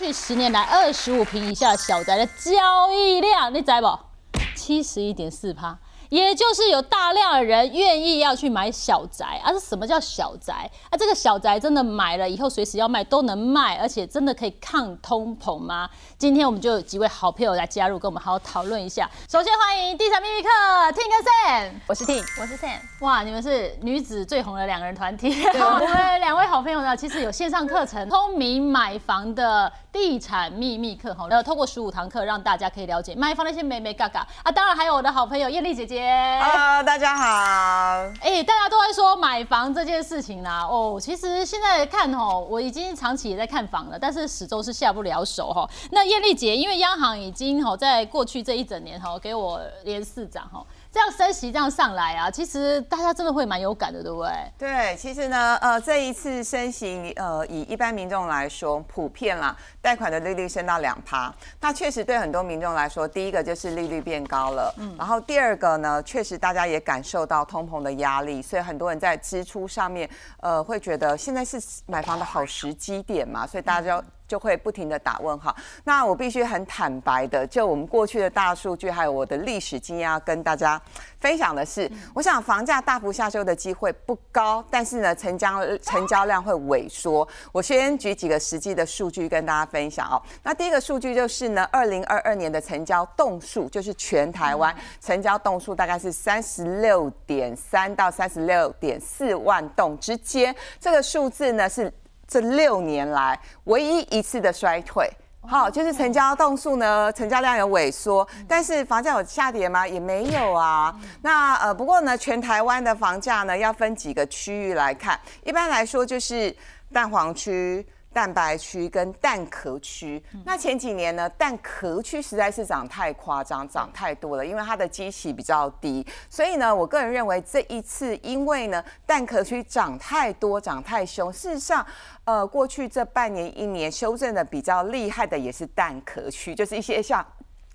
去十年来二十五平以下小宅的交易量，你知不？七十一点四趴。也就是有大量的人愿意要去买小宅啊！是什么叫小宅啊？这个小宅真的买了以后随时要卖都能卖，而且真的可以抗通膨吗？今天我们就有几位好朋友来加入，跟我们好好讨论一下。首先欢迎地产秘密课 Ting 跟 Sam，我是 Ting，我是 Sam。哇，你们是女子最红的两个人团体。我们两位好朋友呢，其实有线上课程《聪明买房的地产秘密课》哈，后透过十五堂课让大家可以了解买房那些美美嘎嘎啊。当然还有我的好朋友艳丽姐姐。Hello，大家好。哎，大家都在说买房这件事情啦。哦，其实现在看哦，我已经长期也在看房了，但是始终是下不了手哈。那艳丽姐，因为央行已经哈在过去这一整年哈给我连四涨哈。这样升息这样上来啊，其实大家真的会蛮有感的，对不对？对，其实呢，呃，这一次升息，呃，以一般民众来说，普遍啦，贷款的利率升到两趴，那确实对很多民众来说，第一个就是利率变高了，嗯，然后第二个呢，确实大家也感受到通膨的压力，所以很多人在支出上面，呃，会觉得现在是买房的好时机点嘛，所以大家就。就会不停的打问号。那我必须很坦白的，就我们过去的大数据，还有我的历史经验，要跟大家分享的是，我想房价大幅下修的机会不高，但是呢，成交成交量会萎缩。我先举几个实际的数据跟大家分享哦。那第一个数据就是呢，二零二二年的成交栋数，就是全台湾成交栋数大概是三十六点三到三十六点四万栋之间，这个数字呢是。这六年来唯一一次的衰退，好，就是成交栋数呢，成交量有萎缩，但是房价有下跌吗？也没有啊。那呃，不过呢，全台湾的房价呢，要分几个区域来看，一般来说就是蛋黄区。蛋白区跟蛋壳区，那前几年呢，蛋壳区实在是涨太夸张，涨太多了，因为它的基期比较低，所以呢，我个人认为这一次，因为呢，蛋壳区涨太多，涨太凶，事实上，呃，过去这半年一年修正的比较厉害的也是蛋壳区，就是一些像。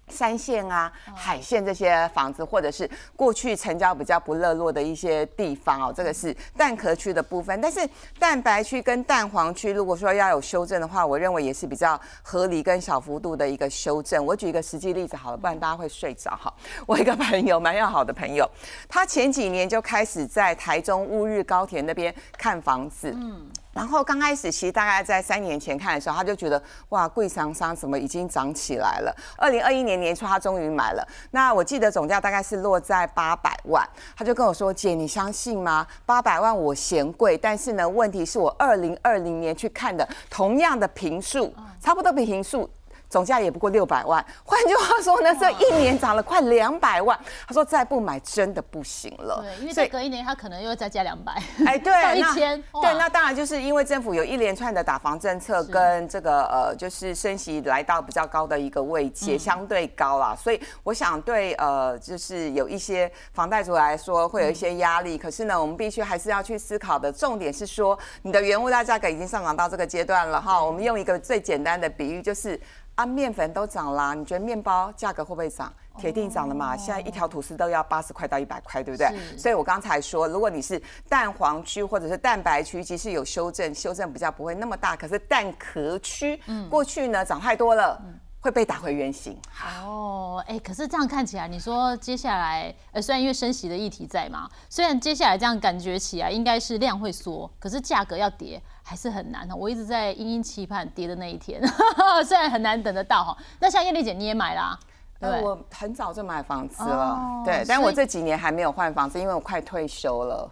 三线啊、海线这些房子，或者是过去成交比较不热络的一些地方哦，这个是蛋壳区的部分。但是蛋白区跟蛋黄区，如果说要有修正的话，我认为也是比较合理跟小幅度的一个修正。我举一个实际例子好了，不然大家会睡着哈。我一个朋友，蛮要好的朋友，他前几年就开始在台中乌日高铁那边看房子。嗯。然后刚开始，其实大概在三年前看的时候，他就觉得哇，贵商商怎么已经涨起来了？二零二一年年初，他终于买了。那我记得总价大概是落在八百万，他就跟我说：“姐，你相信吗？八百万我嫌贵，但是呢，问题是我二零二零年去看的同样的平数，差不多比平数。”总价也不过六百万，换句话说呢，这一年涨了快两百万。他说再不买真的不行了。对，因为再隔一年他可能又再加两百。哎，对，到一千。对，那当然就是因为政府有一连串的打房政策跟这个呃，就是升息来到比较高的一个位阶，相对高啦。所以我想对呃，就是有一些房贷族来说会有一些压力。可是呢，我们必须还是要去思考的重点是说，你的原物料价格已经上涨到这个阶段了哈。我们用一个最简单的比喻就是。啊，面粉都涨啦，你觉得面包价格会不会涨？铁定涨了嘛？现在一条吐司都要八十块到一百块，对不对？所以我刚才说，如果你是蛋黄区或者是蛋白区，其实有修正，修正比较不会那么大。可是蛋壳区，过去呢涨太多了。会被打回原形。哦，哎，可是这样看起来，你说接下来，呃，虽然因为升息的议题在嘛，虽然接下来这样感觉起来应该是量会缩，可是价格要跌还是很难的我一直在殷殷期盼跌的那一天，虽然很难等得到哈。那像叶丽姐你也买啦。我很早就买房子了，对，但我这几年还没有换房子，因为我快退休了。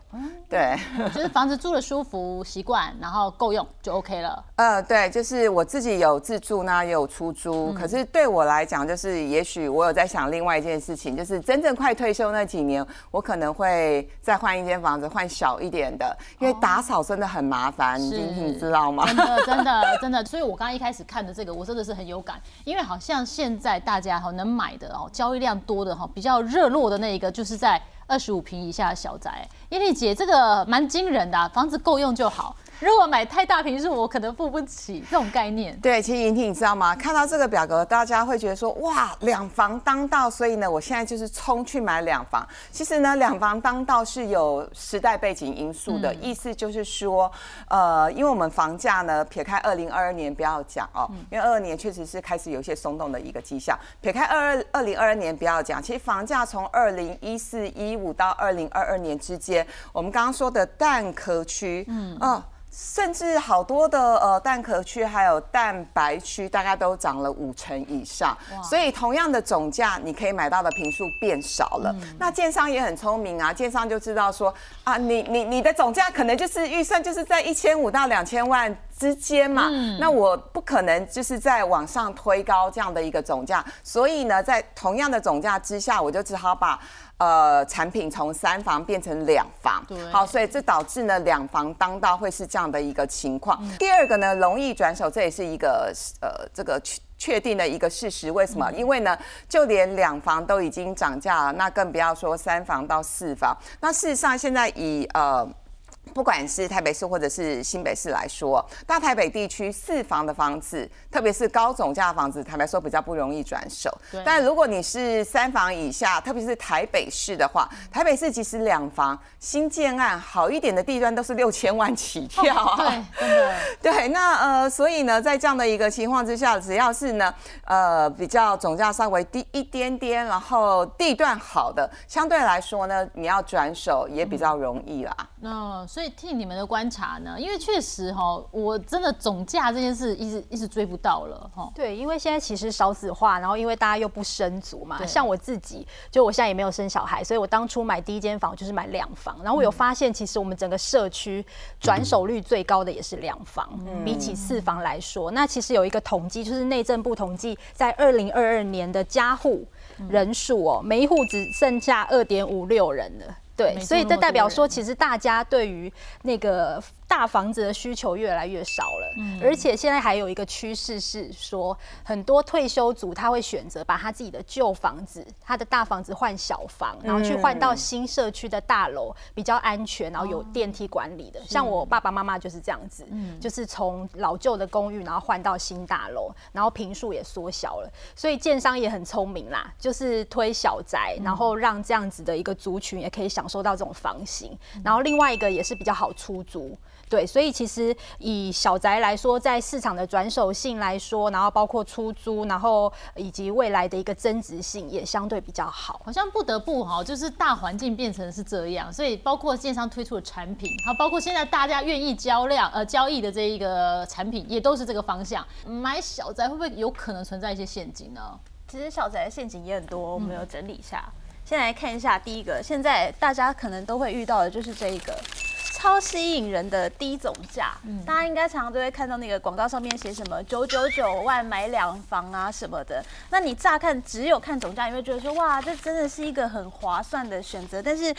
对，就是房子住的舒服、习惯，然后够用就 OK 了。呃，对，就是我自己有自住呢，也有出租。可是对我来讲，就是也许我有在想另外一件事情，就是真正快退休那几年，我可能会再换一间房子，换小一点的，因为打扫真的很麻烦，你你知道吗？真的，真的，真的。所以我刚刚一开始看的这个，我真的是很有感，因为好像现在大家好能买。的哦，交易量多的哈，比较热络的那一个，就是在二十五平以下的小宅。艳丽姐，这个蛮惊人的，房子够用就好。如果买太大平数，我可能付不起这种概念。对，其实莹婷，你知道吗？看到这个表格，大家会觉得说，哇，两房当道，所以呢，我现在就是冲去买两房。其实呢，两房当道是有时代背景因素的，意思就是说，呃，因为我们房价呢，撇开二零二二年不要讲哦，因为二二年确实是开始有一些松动的一个迹象。撇开二二二零二二年不要讲，其实房价从二零一四一五到二零二二年之间，我们刚刚说的蛋壳区，嗯，哦。甚至好多的呃蛋壳区还有蛋白区，大概都涨了五成以上。所以同样的总价，你可以买到的平数变少了。那建商也很聪明啊，建商就知道说啊，你你你的总价可能就是预算就是在一千五到两千万之间嘛。那我不可能就是在往上推高这样的一个总价。所以呢，在同样的总价之下，我就只好把。呃，产品从三房变成两房，好，所以这导致呢两房当道会是这样的一个情况。第二个呢，容易转手，这也是一个呃这个确确定的一个事实。为什么？因为呢，就连两房都已经涨价了，那更不要说三房到四房。那事实上，现在以呃。不管是台北市或者是新北市来说，大台北地区四房的房子，特别是高总价的房子，坦白说比较不容易转手。但如果你是三房以下，特别是台北市的话，台北市其实两房新建案好一点的地段都是六千万起跳啊。对，真的。对，那呃，所以呢，在这样的一个情况之下，只要是呢，呃，比较总价稍微低一点点，然后地段好的，相对来说呢，你要转手也比较容易啦。那所以替你们的观察呢，因为确实哈，我真的总价这件事一直一直追不到了哈。对，因为现在其实少子化，然后因为大家又不生足嘛，像我自己，就我现在也没有生小孩，所以我当初买第一间房就是买两房，然后我有发现，其实我们整个社区转手率最高的也是两房，比起四房来说，那其实有一个统计，就是内政部统计，在二零二二年的家户人数哦，每一户只剩下二点五六人了。对，所以这代表说，其实大家对于那个。大房子的需求越来越少了，而且现在还有一个趋势是说，很多退休族他会选择把他自己的旧房子、他的大房子换小房，然后去换到新社区的大楼，比较安全，然后有电梯管理的。像我爸爸妈妈就是这样子，就是从老旧的公寓，然后换到新大楼，然后平数也缩小了。所以建商也很聪明啦，就是推小宅，然后让这样子的一个族群也可以享受到这种房型。然后另外一个也是比较好出租。对，所以其实以小宅来说，在市场的转手性来说，然后包括出租，然后以及未来的一个增值性也相对比较好。好像不得不哈，就是大环境变成是这样，所以包括建商推出的产品，好，包括现在大家愿意交量呃交易的这一个产品，也都是这个方向。买小宅会不会有可能存在一些陷阱呢？其实小宅的陷阱也很多，我们有整理一下。先来看一下第一个，现在大家可能都会遇到的就是这一个。超吸引人的低总价，大家应该常常都会看到那个广告上面写什么九九九万买两房啊什么的。那你乍看只有看总价，你会觉得说哇，这真的是一个很划算的选择。但是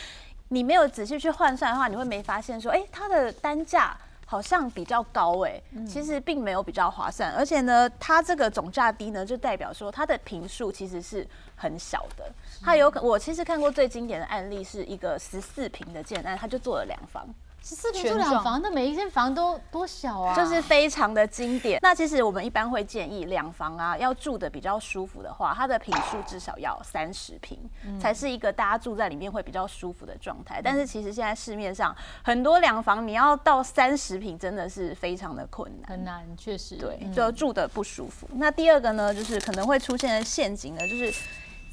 你没有仔细去换算的话，你会没发现说，哎，它的单价好像比较高哎，其实并没有比较划算。而且呢，它这个总价低呢，就代表说它的平数其实是很小的。它有可，我其实看过最经典的案例是一个十四平的建案，它就做了两房。十四平住两房，那每一间房都多小啊？就是非常的经典。那其实我们一般会建议两房啊，要住的比较舒服的话，它的平数至少要三十平，才是一个大家住在里面会比较舒服的状态。但是其实现在市面上很多两房，你要到三十平真的是非常的困难，很难，确实。对，就住的不舒服。那第二个呢，就是可能会出现的陷阱呢，就是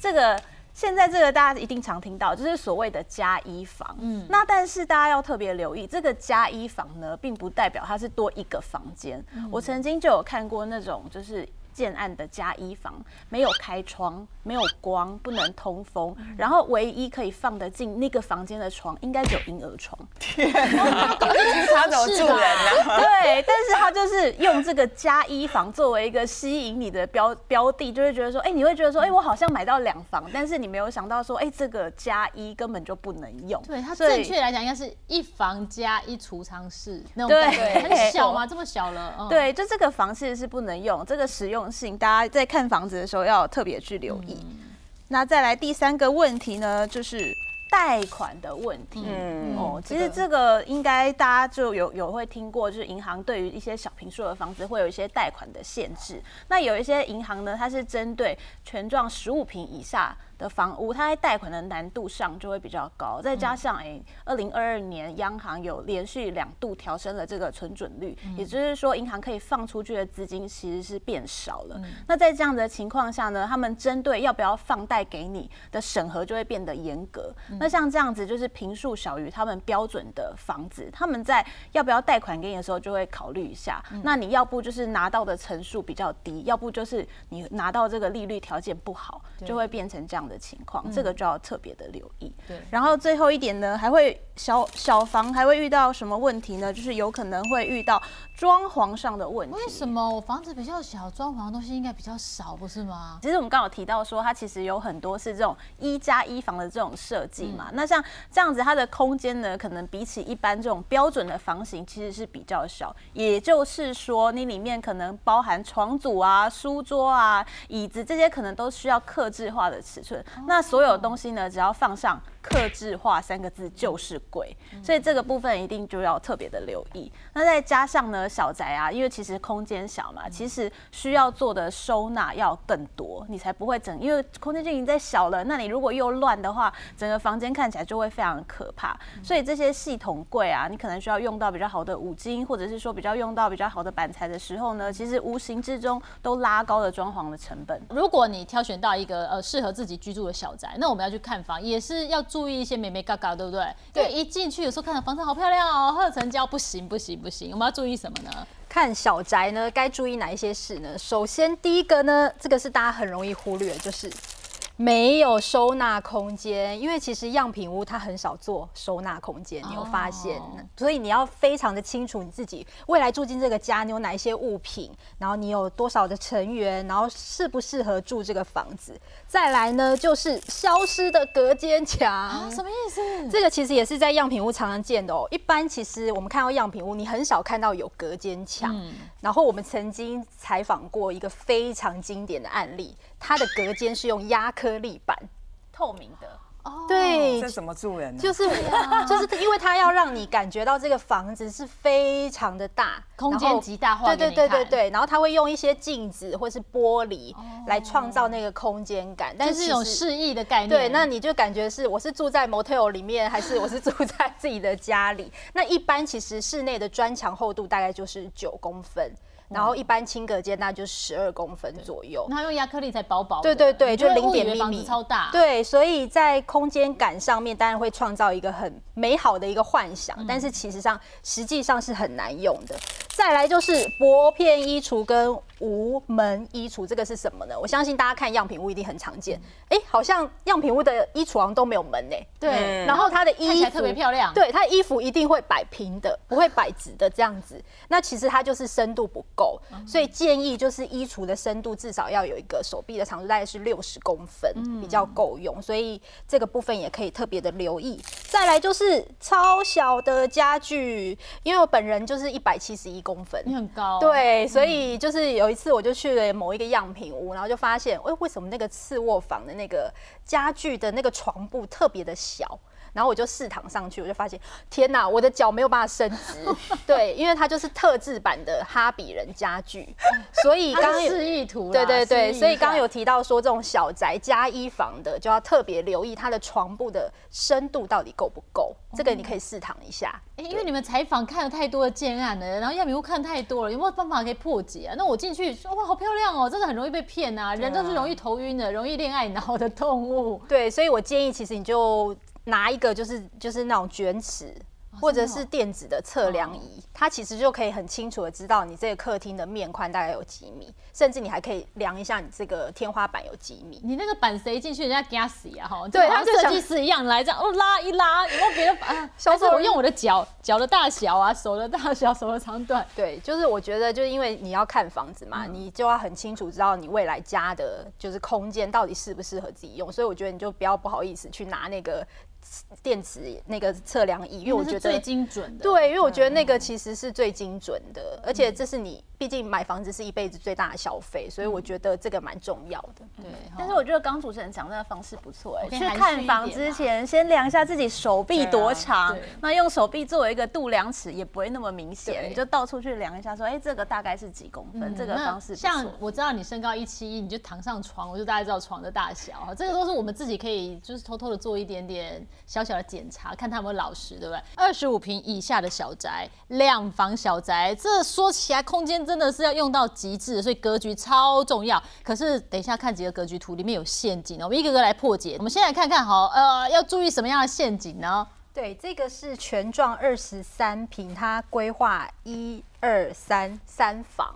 这个。现在这个大家一定常听到，就是所谓的加一房。嗯，那但是大家要特别留意，这个加一房呢，并不代表它是多一个房间。我曾经就有看过那种，就是建案的加一房，没有开窗。没有光，不能通风，然后唯一可以放得进那个房间的床，应该只有婴儿床。天哪，他怎么住人呢？对，但是他就是用这个加一房作为一个吸引你的标标的，就会觉得说，哎，你会觉得说，哎，我好像买到两房，但是你没有想到说，哎，这个加一根本就不能用。对，它正确来讲应该是一房加一储藏室那种感觉，很小吗？这么小了？对，就这个房其实是不能用，这个使用性，大家在看房子的时候要特别去留意。那再来第三个问题呢，就是贷款的问题。嗯哦，其实这个应该大家就有有会听过，就是银行对于一些小平数的房子会有一些贷款的限制。那有一些银行呢，它是针对全幢十五平以下。的房屋，它在贷款的难度上就会比较高，再加上哎，二零二二年央行有连续两度调升了这个存准率，也就是说银行可以放出去的资金其实是变少了。那在这样的情况下呢，他们针对要不要放贷给你的审核就会变得严格。那像这样子就是平数小于他们标准的房子，他们在要不要贷款给你的时候就会考虑一下。那你要不就是拿到的层数比较低，要不就是你拿到这个利率条件不好，就会变成这样的情况，这个就要特别的留意。对，然后最后一点呢，还会小小房还会遇到什么问题呢？就是有可能会遇到装潢上的问题。为什么我房子比较小，装潢的东西应该比较少，不是吗？其实我们刚好提到说，它其实有很多是这种一加一房的这种设计嘛。那像这样子，它的空间呢，可能比起一般这种标准的房型，其实是比较小。也就是说，你里面可能包含床组啊、书桌啊、椅子这些，可能都需要克制化的尺寸。那所有东西呢，只要放上。克制化三个字就是贵，所以这个部分一定就要特别的留意。那再加上呢，小宅啊，因为其实空间小嘛，其实需要做的收纳要更多，你才不会整。因为空间就已经在小了，那你如果又乱的话，整个房间看起来就会非常可怕。所以这些系统柜啊，你可能需要用到比较好的五金，或者是说比较用到比较好的板材的时候呢，其实无形之中都拉高了装潢的成本。如果你挑选到一个呃适合自己居住的小宅，那我们要去看房也是要。注意一些美眉嘎嘎，对不对？对，一进去有时候看到房子好漂亮哦，鹤成交不行不行不行，我们要注意什么呢？看小宅呢，该注意哪一些事呢？首先第一个呢，这个是大家很容易忽略，就是。没有收纳空间，因为其实样品屋它很少做收纳空间，你有发现？所以你要非常的清楚你自己未来住进这个家，你有哪一些物品，然后你有多少的成员，然后适不适合住这个房子。再来呢，就是消失的隔间墙啊，什么意思？这个其实也是在样品屋常常见的哦。一般其实我们看到样品屋，你很少看到有隔间墙。然后我们曾经采访过一个非常经典的案例。它的隔间是用压颗粒板，透明的。哦，对，这怎么住人呢？就是 就是因为它要让你感觉到这个房子是非常的大，空间极大化。对对对对对。然后它会用一些镜子或是玻璃来创造那个空间感，但是一种示意的概念。对，那你就感觉是我是住在 motel 里面，还是我是住在自己的家里？那一般其实室内的砖墙厚度大概就是九公分。然后一般轻隔间那就十二公分左右，那用亚克力才薄薄。对对对，就零点厘米，超大。对，所以在空间感上面，当然会创造一个很美好的一个幻想，但是其实上实际上是很难用的。再来就是薄片衣橱跟无门衣橱，这个是什么呢？我相信大家看样品屋一定很常见。哎，好像样品屋的衣橱好像都没有门呢。对，然后它的衣服特别漂亮。对，它衣服一定会摆平的，不会摆直的这样子。那其实它就是深度不够，所以建议就是衣橱的深度至少要有一个手臂的长度，大概是六十公分，比较够用。所以这个部分也可以特别的留意。再来就是超小的家具，因为我本人就是一百七十一。公分，你很高，对，所以就是有一次我就去了某一个样品屋，然后就发现，哎，为什么那个次卧房的那个家具的那个床布特别的小？然后我就试躺上去，我就发现，天哪，我的脚没有办法伸直。对，因为它就是特制版的哈比人家具，所以刚示意图。对对对，所以刚刚有提到说，这种小宅加一房的，就要特别留意它的床布的深度到底够不够。这个你可以试躺一下。哎，因为你们采访看了太多的建案了，然后亚米屋看太多了，有没有办法可以破解啊？那我进去说哇，好漂亮哦，真的很容易被骗啊！人都是容易头晕的，容易恋爱脑的动物。对，所以我建议其实你就。拿一个就是就是那种卷尺。或者是电子的测量仪，它其实就可以很清楚的知道你这个客厅的面宽大概有几米，甚至你还可以量一下你这个天花板有几米。你那个板谁进去，人家给他死呀哈！对，像设计师一样来这样哦拉一拉，有没有别的板？销售我用我的脚脚的大小啊，手的大小，手的长短。对，就是我觉得，就是因为你要看房子嘛，你就要很清楚知道你未来家的就是空间到底适不适合自己用，所以我觉得你就不要不好意思去拿那个。电子那个测量仪，因为我觉得最精准的。对，因为我觉得那个其实是最精准的，而且这是你毕竟买房子是一辈子最大的消费，所以我觉得这个蛮重要的。对，但是我觉得刚主持人讲那个方式不错哎，去看房之前先量一下自己手臂多长啊，那用手臂作为一个度量尺也不会那么明显，你就到处去量一下，说哎这个大概是几公分，这个方式像。我知道你身高一七一，你就躺上床，我就大概知道床的大小。这个都是我们自己可以就是偷偷的做一点点小小的检查，看他有没有老实，对不对？二十五平以下的小宅，两房小宅，这说起来空间真的是要用到极致，所以格局超重要。可是等一下看几个格局图，里面有陷阱哦，我们一个个来破解。我们先来看看好，呃，要注意什么样的陷阱呢？对，这个是全幢二十三平，它规划一二三三房，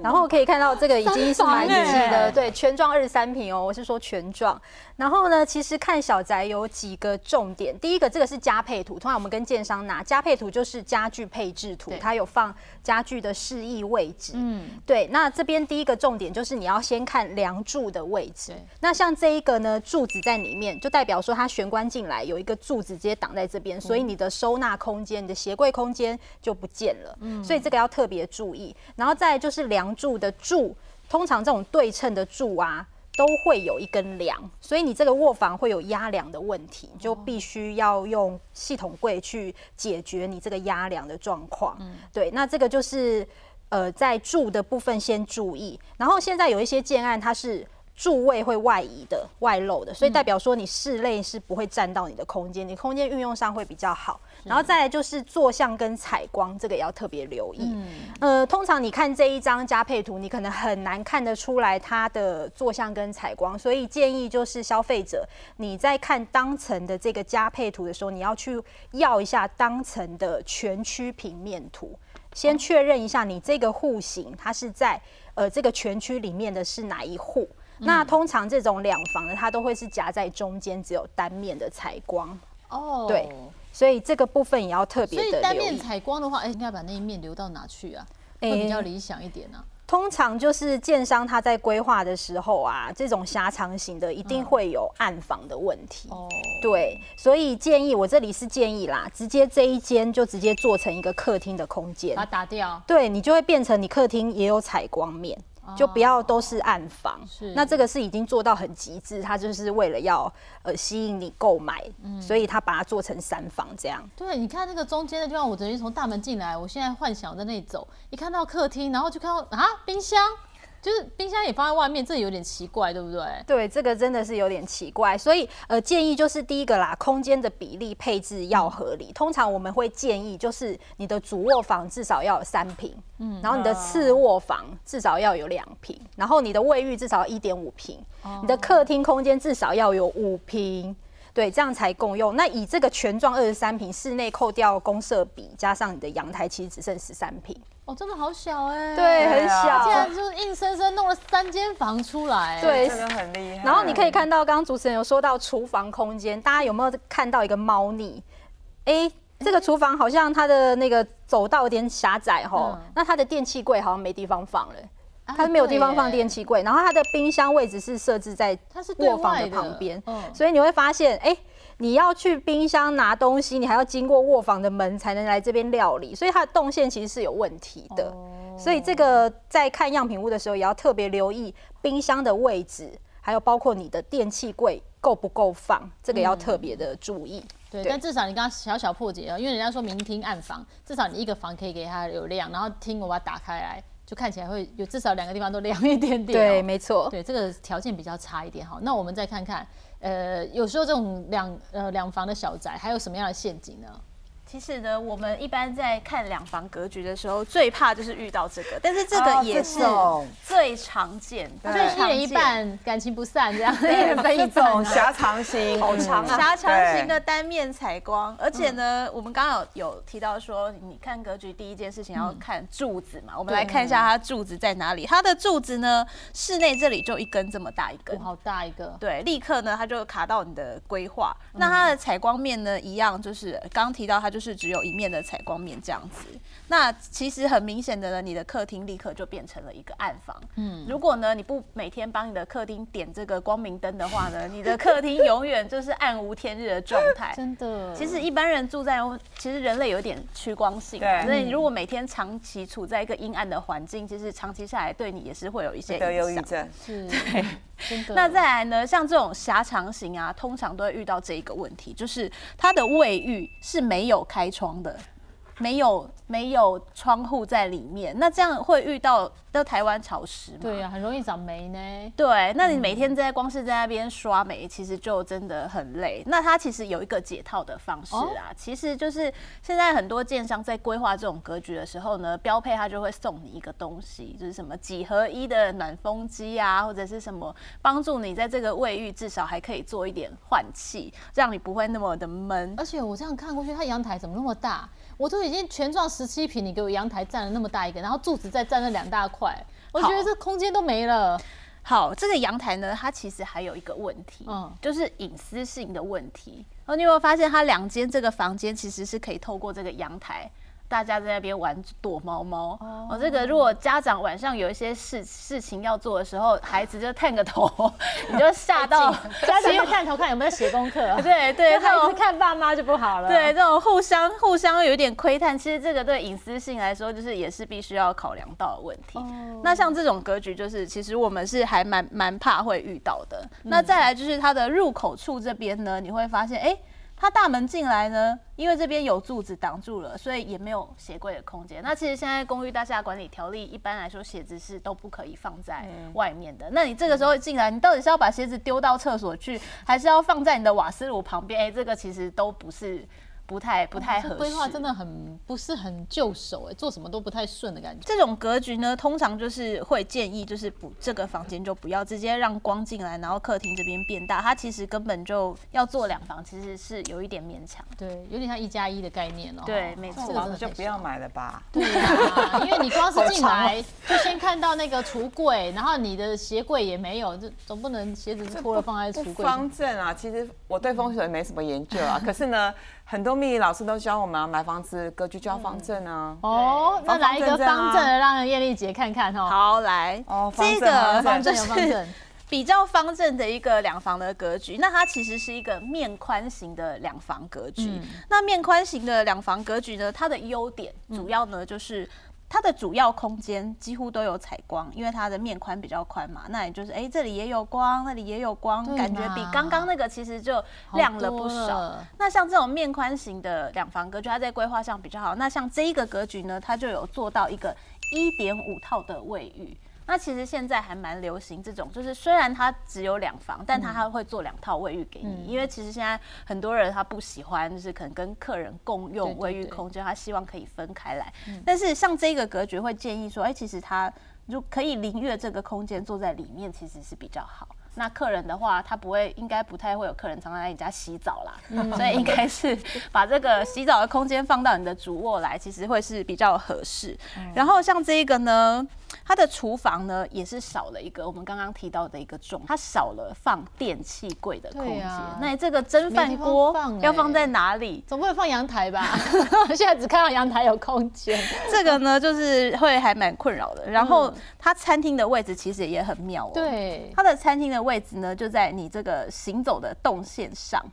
然后可以看到这个已经是蛮三房细的，欸对，全幢二十三平哦，我是说全幢。然后呢，其实看小宅有几个重点，第一个这个是加配图，通常我们跟建商拿加配图就是家具配置图，它有放家具的示意位置，嗯，对，那这边第一个重点就是你要先看梁柱的位置。那像这一个呢，柱子在里面，就代表说它玄关进来有一个柱子直接挡在这边，所以你的收纳空间、你的鞋柜空间就不见了。嗯。所以这个要特别注意。然后再就是梁柱的柱，通常这种对称的柱啊。都会有一根梁，所以你这个卧房会有压梁的问题，你就必须要用系统柜去解决你这个压梁的状况。对，那这个就是呃在柱的部分先注意，然后现在有一些建案它是。柱位会外移的、外露的，所以代表说你室内是不会占到你的空间，你空间运用上会比较好。然后再来就是坐向跟采光，这个也要特别留意。呃，通常你看这一张加配图，你可能很难看得出来它的坐向跟采光，所以建议就是消费者你在看当层的这个加配图的时候，你要去要一下当层的全区平面图，先确认一下你这个户型它是在呃这个全区里面的是哪一户。那通常这种两房的，它都会是夹在中间，只有单面的采光，哦，对所以这个部分也要特别所以单面的留意。采光的话，哎、应该把那一面留到哪去啊？哎会比较理想一点呢、通常就是建商他在规划的时候啊，这种狭长型的一定会有暗房的问题。哦，对，所以建议我这里是建议啦，直接这一间就直接做成一个客厅的空间把它，打掉。对你就会变成你客厅也有采光面。就不要都是暗房，是。那这个是已经做到很极致，它就是为了要呃吸引你购买，所以他把它做成三房这样。对，你看那个中间的地方，我直接从大门进来，我现在幻想在那里走，一看到客厅，然后就看到啊冰箱，就是冰箱也放在外面，这有点奇怪，对不对？对，这个真的是有点奇怪，所以呃，建议就是第一个啦，空间的比例配置要合理。通常我们会建议，就是你的主卧房至少要有三平，嗯，然后你的次卧房至少要有两平，然后你的卫浴至少一点五平，你的客厅空间至少要有五平。对，这样才共用。那以这个全幢二十三平，室内扣掉公设比，加上你的阳台，其实只剩十三平。哦，真的好小哎、对，很小。竟然就是硬生生弄了三间房出来。对真的很厉害。然后你可以看到，刚刚主持人有说到厨房空间，大家有没有看到一个猫腻？哎、这个厨房好像它的那个走道有点狭窄吼，嗯那它的电器柜好像没地方放了。啊它没有地方放电器柜，然后它的冰箱位置是设置在它是对卧房的旁边，嗯。所以你会发现，哎、你要去冰箱拿东西，你还要经过卧房的门才能来这边料理，所以它的动线其实是有问题的。哦。所以这个在看样品屋的时候，也要特别留意冰箱的位置，还有包括你的电器柜够不够放，这个要特别的注意。对，对。但至少你刚刚小小破解了，因为人家说明厅暗房，至少你一个房可以给它有量，然后厅我把它打开来，就看起来会有至少两个地方都凉一点点、对，哦。没错。对，这个条件比较差一点哈。那我们再看看，呃，有时候这种两呃两房的小宅，还有什么样的陷阱呢？其实呢，我们一般在看两房格局的时候，最怕就是遇到这个，但是这个也是最常见，对最常一人一。半，感情不散这样，一人 分一种。狭长型，好长啊狭长型的单面采光，而且呢，我们刚刚有有提到说，你看格局第一件事情要看柱子嘛，我们来看一下它柱子在哪里。它的柱子呢，室内这里就一根这么大一根哇，，好大一个。对，立刻呢它就卡到你的规划。那它的采光面呢，一样就是刚刚提到它就是就是只有一面的采光面这样子。那其实很明显的呢，你的客厅立刻就变成了一个暗房。嗯，如果呢你不每天帮你的客厅点这个光明灯的话呢，你的客厅永远就是暗无天日的状态。真的，其实一般人住在，其实人类有点趋光性，所以如果每天长期处在一个阴暗的环境，其实长期下来对你也是会有一些得忧郁症。是。那再来呢，像这种狭长型啊，通常都会遇到这一个问题，就是它的卫浴是没有开窗的。没有没有窗户在里面，那这样会遇到的台湾潮湿吗？对呀，很容易长霉呢。对，那你每天在光是在那边刷霉，其实就真的很累。那它其实有一个解套的方式啊，其实就是现在很多建商在规划这种格局的时候呢，标配它就会送你一个东西，就是什么几合一的暖风机啊，或者是什么帮助你在这个卫浴至少还可以做一点换气，让你不会那么的闷。而且我这样看过去，它阳台怎么那么大？我都已经全幢十七平，你给我阳台占了那么大一个，然后柱子再占了两大块，我觉得这空间都没了。好，这个阳台呢，它其实还有一个问题，嗯，就是隐私性的问题。然后你有没有发现，它两间这个房间其实是可以透过这个阳台。大家在那边玩躲猫猫哦，这个如果家长晚上有一些事事情要做的时候，孩子就探个头，你就吓到家长 探头看有没有写功课。对 对，孩子看爸妈就不好了。对，这种互相互相有点窥探，其实这个对隐私性来说，就是也是必须要考量到的问题。那像这种格局，就是其实我们是还蛮蛮怕会遇到的。那再来就是它的入口处这边呢，你会发现，哎。它大门进来呢，因为这边有柱子挡住了，所以也没有鞋柜的空间。那其实现在公寓大厦管理条例一般来说，鞋子是都不可以放在外面的。那你这个时候进来，你到底是要把鞋子丢到厕所去，还是要放在你的瓦斯炉旁边？哎，这个其实都不是。不太不太合适，规划真的很不是很就手哎，做什么都不太顺的感觉。这种格局呢，通常就是会建议，就是不这个房间就不要直接让光进来，然后客厅这边变大。它其实根本就要做两房，其实是有一点勉强。对，有点像一加一的概念哦。对，没错。房子就不要买了吧？对啊，因为你光是进来就先看到那个橱柜，然后你的鞋柜也没有，就总不能鞋子脱了放在橱柜。方正啊，其实我对风水没什么研究啊，可是呢。很多老师都教我们啊，买房子格局就要方正啊。哦，那来一个方正的，让艳丽姐看看哦。好，来，哦，这个方正方正，比较方正的一个两房的格局。那它其实是一个面宽型的两房格局。那面宽型的两房格局呢，它的优点主要呢就是。它的主要空间几乎都有采光，因为它的面宽比较宽嘛，那也就是哎这里也有光，那里也有光，感觉比刚刚那个其实就亮了不少。那像这种面宽型的两房格局，它在规划上比较好。那像这一个格局呢，它就有做到一个一点五套的卫浴。那其实现在还蛮流行这种，就是虽然它只有两房，但它还会做两套卫浴给你，因为其实现在很多人他不喜欢，就是可能跟客人共用卫浴空间，他希望可以分开来。但是像这个格局会建议说，哎，其实他就可以凌越这个空间坐在里面，其实是比较好。那客人的话，他不会，应该不太会有客人常常来你家洗澡啦，所以应该是把这个洗澡的空间放到你的主卧来，其实会是比较合适。然后像这个呢。它的厨房呢，也是少了一个我们刚刚提到的一个重，它少了放电器柜的空间。那这个蒸饭锅要放在哪里？总不会放阳台吧？现在只看到阳台有空间。这个呢，就是会还蛮困扰的。然后它餐厅的位置其实也很妙哦。对，它的餐厅的位置呢，就在你这个行走的动线上。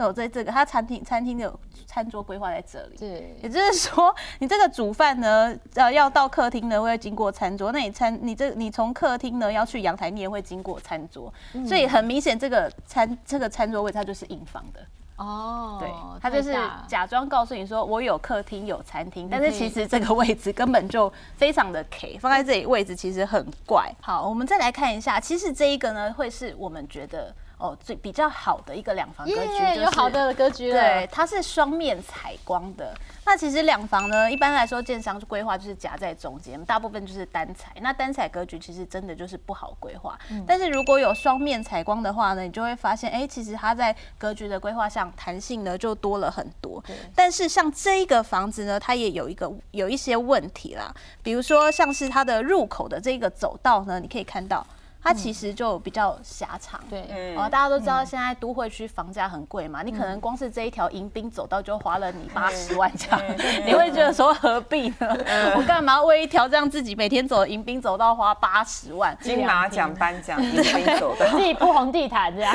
那我，在这个，它餐厅餐厅的餐桌规划在这里，对，也就是说，你这个煮饭呢，呃，要到客厅呢，会经过餐桌，那你餐，你这你从客厅呢要去阳台，你也会经过餐桌，所以很明显，这个餐这个餐桌位它就是硬房的哦，对，他就是假装告诉你说我有客厅有餐厅，但是其实这个位置根本就非常的 K，放在这里位置其实很怪。好，我们再来看一下，其实这一个呢，会是我们觉得。哦，最比较好的一个两房格局，有好的格局对，它是双面采光的。那其实两房呢，一般来说建商规划就是夹在中间，大部分就是单采。那单采格局其实真的就是不好规划。但是如果有双面采光的话呢，你就会发现，哎，其实它在格局的规划上弹性呢就多了很多。但是像这一个房子呢，它也有一个有一些问题啦，比如说像是它的入口的这个走道呢，你可以看到。它其实就比较狭长。对，哦，大家都知道现在都会区房价很贵嘛，你可能光是这一条迎宾走道就花了你八十万这样，你会觉得说何必呢？我干嘛为一条这样自己每天走的迎宾走道花八十万？金马奖颁奖迎宾走道。自己铺红地毯这样。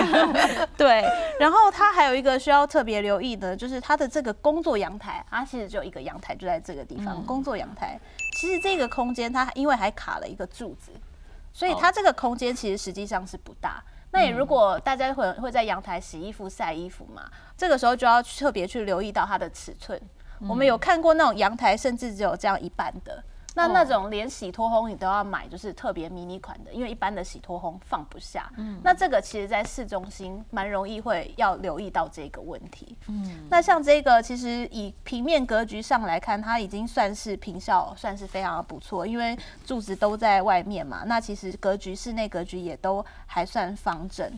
对，然后它还有一个需要特别留意的，就是它的这个工作阳台，它其实就一个阳台就在这个地方，工作阳台。其实这个空间它因为还卡了一个柱子。所以它这个空间其实实际上是不大。那你如果大家会会在阳台洗衣服、晒衣服嘛，这个时候就要特别去留意到它的尺寸。我们有看过那种阳台，甚至只有这样一半的。那那种连洗脱烘你都要买，就是特别迷你款的，因为一般的洗脱烘放不下。嗯，那这个其实在市中心蛮容易会要留意到这个问题。嗯，那像这个其实以平面格局上来看，它已经算是平效算是非常的不错，因为柱子都在外面嘛。那其实格局室内格局也都还算方正。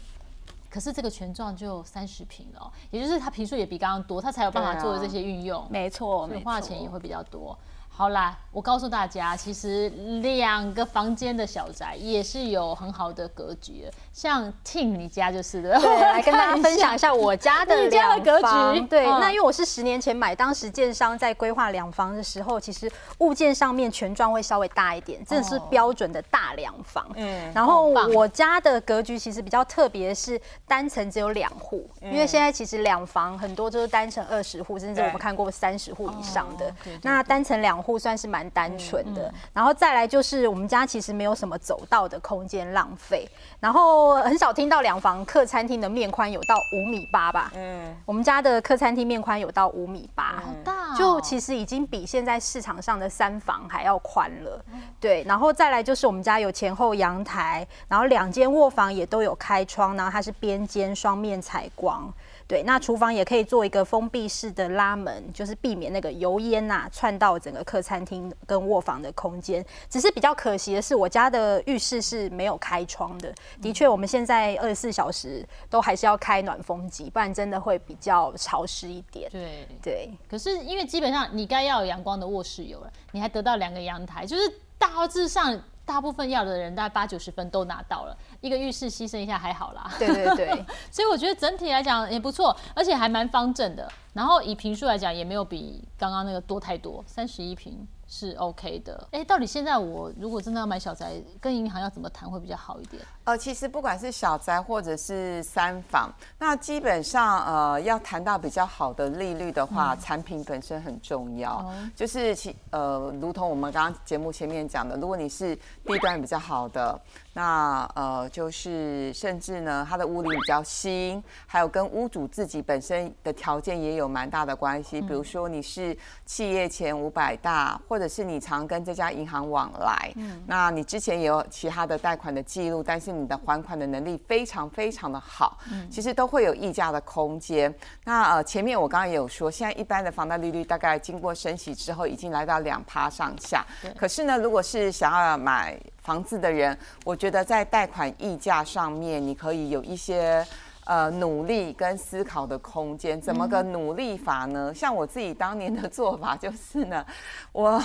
可是这个全幢就三十平了，也就是它平数也比刚刚多，它才有办法做的这些运用。没错，所以花钱也会比较多。好啦，我告诉大家，其实两个房间的小宅也是有很好的格局。像 Ting 你家就是的，对，来跟大家分享一下我家的 两房。对，那因为我是十年前买，当时建商在规划两房的时候，其实物件上面全幢会稍微大一点，这是标准的大两房。嗯，然后我家的格局其实比较特别，是单层只有两户，因为现在其实两房很多都是单层二十户，甚至我们看过三十户以上的。那单层两。户算是蛮单纯的，然后再来就是我们家其实没有什么走道的空间浪费，然后很少听到两房客餐厅的面宽有到五米八吧？嗯，我们家的客餐厅面宽有到五米八，好大，就其实已经比现在市场上的三房还要宽了。对，然后再来就是我们家有前后阳台，然后两间卧房也都有开窗，然后它是边间双面采光。对，那厨房也可以做一个封闭式的拉门，就是避免那个油烟呐窜到整个客餐厅跟卧房的空间。只是比较可惜的是，我家的浴室是没有开窗的。的确，我们现在二十四小时都还是要开暖风机，不然真的会比较潮湿一点。对对。可是因为基本上你该要有阳光的卧室有了，你还得到两个阳台，就是大致上。大部分要的人大概八九十分都拿到了，一个浴室牺牲一下还好啦。对对对，所以我觉得整体来讲也不错，而且还蛮方正的。然后以平数来讲也没有比刚刚那个多太多，三十一平。是 OK 的，哎，到底现在我如果真的要买小宅，跟银行要怎么谈会比较好一点？呃，其实不管是小宅或者是三房，那基本上呃要谈到比较好的利率的话，产品本身很重要。就是其呃，如同我们刚刚节目前面讲的，如果你是地段比较好的。那呃，就是甚至呢，它的屋里比较新，还有跟屋主自己本身的条件也有蛮大的关系。比如说你是企业前五百大，或者是你常跟这家银行往来，嗯那你之前也有其他的贷款的记录，但是你的还款的能力非常非常的好，嗯其实都会有溢价的空间。那呃，前面我刚刚也有说，现在一般的房贷利率大概经过升息之后，已经来到两趴上下。可是呢，如果是想要买房子的人，我觉得在贷款溢价上面，你可以有一些呃努力跟思考的空间。怎么个努力法呢？像我自己当年的做法就是呢，我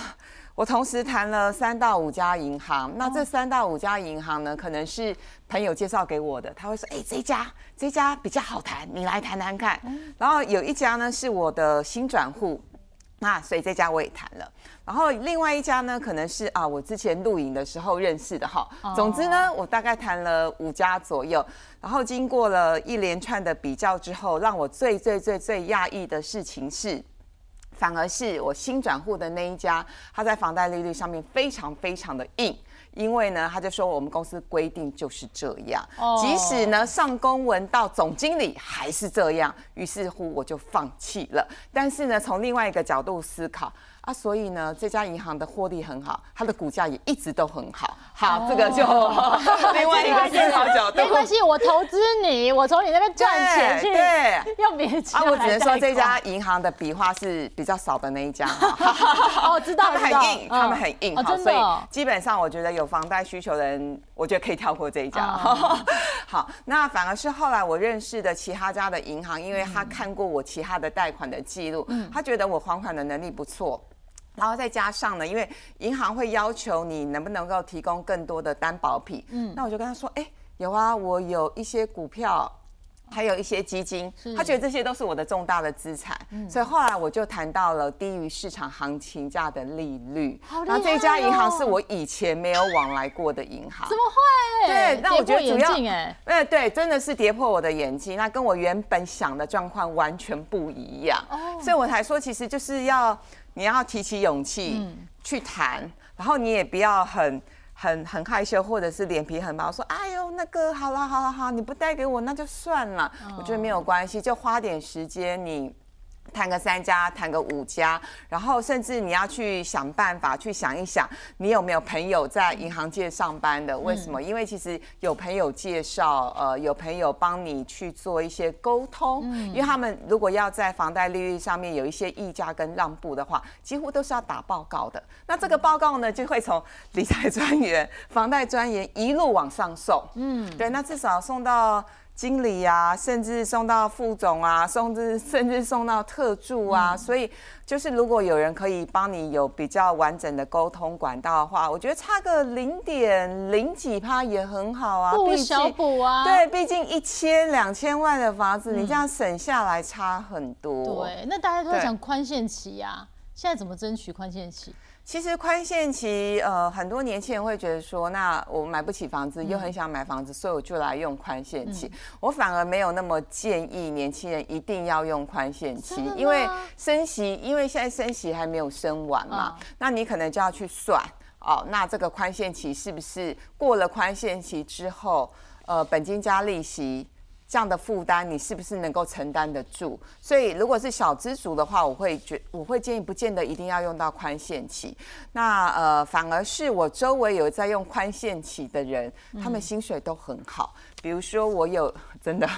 我同时谈了三到五家银行。那这三到五家银行呢，可能是朋友介绍给我的，他会说：“哎，这家这家比较好谈，你来谈谈看。”然后有一家呢是我的新转户，那所以这家我也谈了。然后另外一家呢，可能是啊，我之前录影的时候认识的哈。总之呢，我大概谈了五家左右。然后经过了一连串的比较之后，让我最最最最讶异的事情是，反而是我新转户的那一家，他在房贷利率上面非常非常的硬。因为呢，他就说我们公司规定就是这样，即使呢上公文到总经理还是这样。于是乎我就放弃了。但是呢，从另外一个角度思考。啊，所以呢，这家银行的获利很好，它的股价也一直都很好。好，这个就 另外一个思考角度。没关系，我投资你，我从你那边赚钱去，对，用别人钱。啊，我只能说这家银行的笔画是比较少的那一家。哦，知道，他们很硬，他们很硬。好，所以基本上我觉得有房贷需求的人，我觉得可以跳过这一家。好，那反而是后来我认识的其他家的银行，因为他看过我其他的贷款的记录，他觉得我还款的能力不错。然后再加上呢，因为银行会要求你能不能够提供更多的担保品，嗯，那我就跟他说，哎，有啊，我有一些股票。还有一些基金，他觉得这些都是我的重大的资产，所以后来我就谈到了低于市场行情价的利率。然后这家银行是我以前没有往来过的银行。怎么会？对，那我觉得主要，哎，对，真的是跌破我的眼镜。那跟我原本想的状况完全不一样，所以我才说，其实就是要你要提起勇气去谈，然后你也不要很。很很害羞，或者是脸皮很薄，说哎呦那个好了好了好，你不带给我那就算了，我觉得没有关系，就花点时间你。谈个三家，谈个五家，然后甚至你要去想办法，去想一想，你有没有朋友在银行界上班的？为什么？因为其实有朋友介绍，呃，有朋友帮你去做一些沟通。嗯。因为他们如果要在房贷利率上面有一些溢价跟让步的话，几乎都是要打报告的。那这个报告呢，就会从理财专员、房贷专员一路往上送。嗯。对，那至少送到。经理啊，甚至送到副总啊，甚至甚至送到特助啊，所以就是如果有人可以帮你有比较完整的沟通管道的话，我觉得差个零点零几趴也很好啊，不小补啊。对，毕竟一千两千万的房子，你这样省下来差很多。对，那大家都讲宽限期呀，现在怎么争取宽限期？其实宽限期，呃，很多年轻人会觉得说，那我买不起房子，又很想买房子，所以我就来用宽限期。我反而没有那么建议年轻人一定要用宽限期，因为升息，因为现在升息还没有升完嘛，那你可能就要去算，哦，那这个宽限期是不是过了宽限期之后，呃，本金加利息？这样的负担你是不是能够承担得住？所以如果是小资族的话，我会觉我会建议不见得一定要用到宽限期。那呃，反而是我周围有在用宽限期的人，他们薪水都很好。比如说我有真的，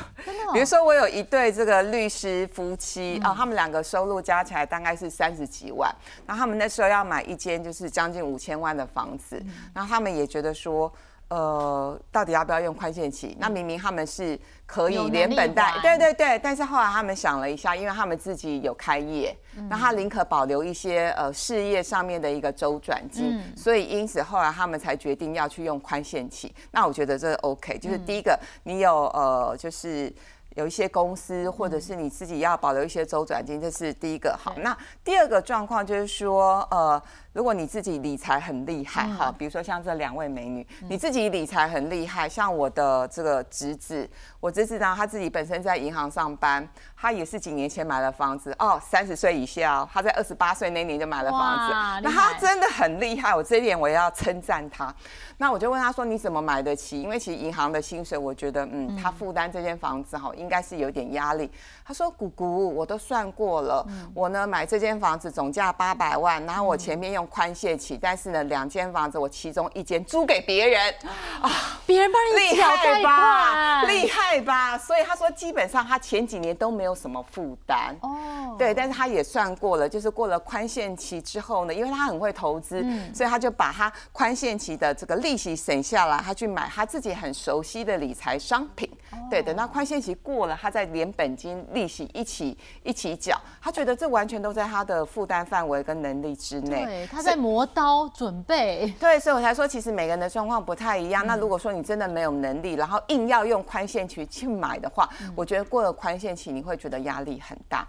比如说我有一对这个律师夫妻啊，他们两个收入加起来大概是三十几万，然后他们那时候要买一间就是将近五千万的房子，然后他们也觉得说。呃，到底要不要用宽限期？那明明他们是可以连本带，对对对。但是后来他们想了一下，因为他们自己有开业，那他宁可保留一些呃事业上面的一个周转金，所以因此后来他们才决定要去用宽限期。那我觉得这 OK，就是第一个，你有呃，就是有一些公司或者是你自己要保留一些周转金，这是第一个好。那第二个状况就是说，呃。如果你自己理财很厉害，哈，比如说像这两位美女，你自己理财很厉害，像我的这个侄子，我侄子呢，他自己本身在银行上班，他也是几年前买了房子，哦，三十岁以下哦，他在二十八岁那年就买了房子，那他真的很厉害，我这一点我也要称赞他。那我就问他说，你怎么买得起？因为其实银行的薪水，我觉得，嗯，他负担这间房子哈，应该是有点压力。他说，姑姑，我都算过了，我呢买这间房子总价八百万，然后我前面用。宽限期，但是呢，两间房子我其中一间租给别人。啊，别人帮你厉害吧，厉害吧，所以他说基本上他前几年都没有什么负担哦，对，但是他也算过了，就是过了宽限期之后呢，因为他很会投资，所以他就把他宽限期的这个利息省下来，他去买他自己很熟悉的理财商品，对，等到宽限期过了，他再连本金利息一起一起缴，他觉得这完全都在他的负担范围跟能力之内。他在磨刀准备，对，所以我才说，其实每个人的状况不太一样。那如果说你真的没有能力，然后硬要用宽限期去买的话，我觉得过了宽限期，你会觉得压力很大。